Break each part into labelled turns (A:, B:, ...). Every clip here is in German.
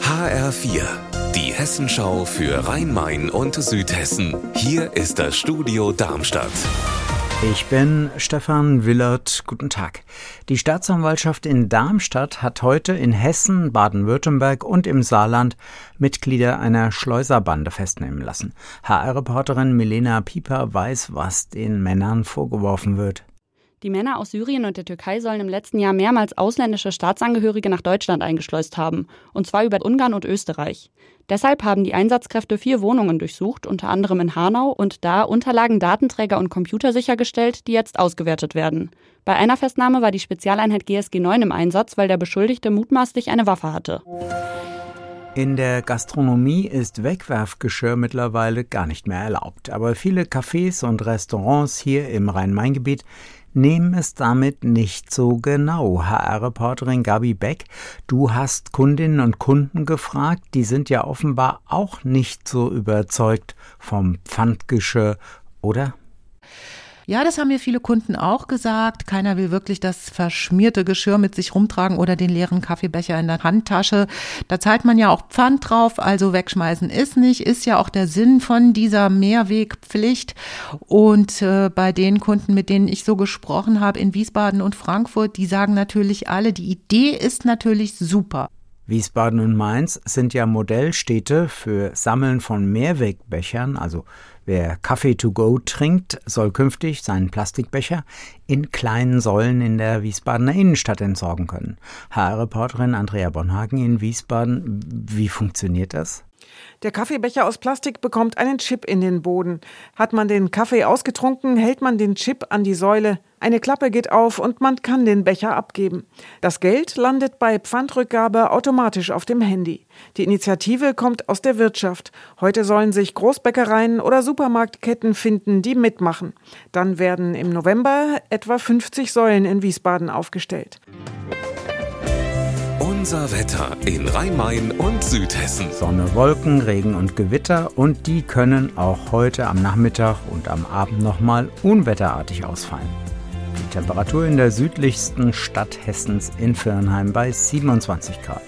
A: HR4, die Hessenschau für Rhein-Main und Südhessen. Hier ist das Studio Darmstadt.
B: Ich bin Stefan Willert. Guten Tag. Die Staatsanwaltschaft in Darmstadt hat heute in Hessen, Baden-Württemberg und im Saarland Mitglieder einer Schleuserbande festnehmen lassen. HR-Reporterin Milena Pieper weiß, was den Männern vorgeworfen wird.
C: Die Männer aus Syrien und der Türkei sollen im letzten Jahr mehrmals ausländische Staatsangehörige nach Deutschland eingeschleust haben, und zwar über Ungarn und Österreich. Deshalb haben die Einsatzkräfte vier Wohnungen durchsucht, unter anderem in Hanau, und da Unterlagen, Datenträger und Computer sichergestellt, die jetzt ausgewertet werden. Bei einer Festnahme war die Spezialeinheit GSG 9 im Einsatz, weil der Beschuldigte mutmaßlich eine Waffe hatte.
B: In der Gastronomie ist Wegwerfgeschirr mittlerweile gar nicht mehr erlaubt. Aber viele Cafés und Restaurants hier im Rhein-Main-Gebiet nehmen es damit nicht so genau. HR-Reporterin Gabi Beck, du hast Kundinnen und Kunden gefragt, die sind ja offenbar auch nicht so überzeugt vom Pfandgeschirr, oder?
D: Ja, das haben mir viele Kunden auch gesagt. Keiner will wirklich das verschmierte Geschirr mit sich rumtragen oder den leeren Kaffeebecher in der Handtasche. Da zahlt man ja auch Pfand drauf, also wegschmeißen ist nicht, ist ja auch der Sinn von dieser Mehrwegpflicht. Und äh, bei den Kunden, mit denen ich so gesprochen habe in Wiesbaden und Frankfurt, die sagen natürlich alle, die Idee ist natürlich super.
B: Wiesbaden und Mainz sind ja Modellstädte für Sammeln von Mehrwegbechern, also wer Kaffee to go trinkt, soll künftig seinen Plastikbecher in kleinen Säulen in der Wiesbadener Innenstadt entsorgen können. HR-Reporterin Andrea Bonhagen in Wiesbaden, wie funktioniert das?
E: Der Kaffeebecher aus Plastik bekommt einen Chip in den Boden. Hat man den Kaffee ausgetrunken, hält man den Chip an die Säule. Eine Klappe geht auf und man kann den Becher abgeben. Das Geld landet bei Pfandrückgabe automatisch auf dem Handy. Die Initiative kommt aus der Wirtschaft. Heute sollen sich Großbäckereien oder Supermarktketten finden, die mitmachen. Dann werden im November etwa 50 Säulen in Wiesbaden aufgestellt.
A: Unser Wetter in Rhein-Main und Südhessen.
B: Sonne, Wolken, Regen und Gewitter und die können auch heute am Nachmittag und am Abend nochmal unwetterartig ausfallen. Die Temperatur in der südlichsten Stadt Hessens in Firnheim bei 27 Grad.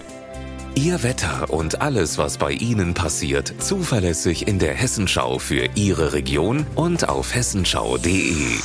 A: Ihr Wetter und alles, was bei Ihnen passiert, zuverlässig in der Hessenschau für Ihre Region und auf hessenschau.de.